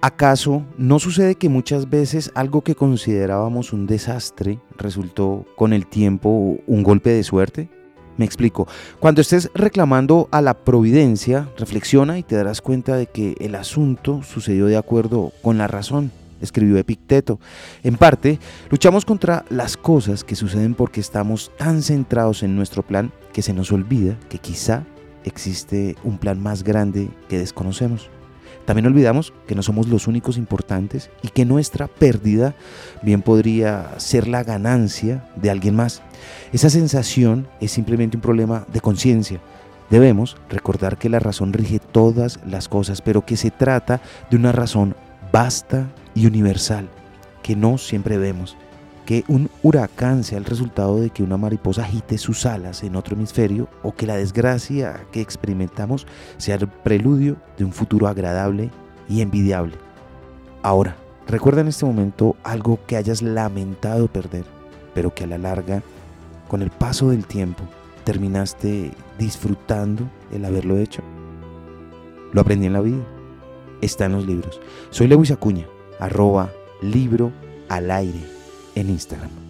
¿Acaso no sucede que muchas veces algo que considerábamos un desastre resultó con el tiempo un golpe de suerte? Me explico. Cuando estés reclamando a la providencia, reflexiona y te darás cuenta de que el asunto sucedió de acuerdo con la razón, escribió Epicteto. En parte, luchamos contra las cosas que suceden porque estamos tan centrados en nuestro plan que se nos olvida que quizá existe un plan más grande que desconocemos. También olvidamos que no somos los únicos importantes y que nuestra pérdida bien podría ser la ganancia de alguien más. Esa sensación es simplemente un problema de conciencia. Debemos recordar que la razón rige todas las cosas, pero que se trata de una razón vasta y universal que no siempre vemos que un huracán sea el resultado de que una mariposa agite sus alas en otro hemisferio o que la desgracia que experimentamos sea el preludio de un futuro agradable y envidiable. Ahora, recuerda en este momento algo que hayas lamentado perder, pero que a la larga, con el paso del tiempo, terminaste disfrutando el haberlo hecho. Lo aprendí en la vida. Está en los libros. Soy Lewis Acuña, arroba libro al aire en Instagram.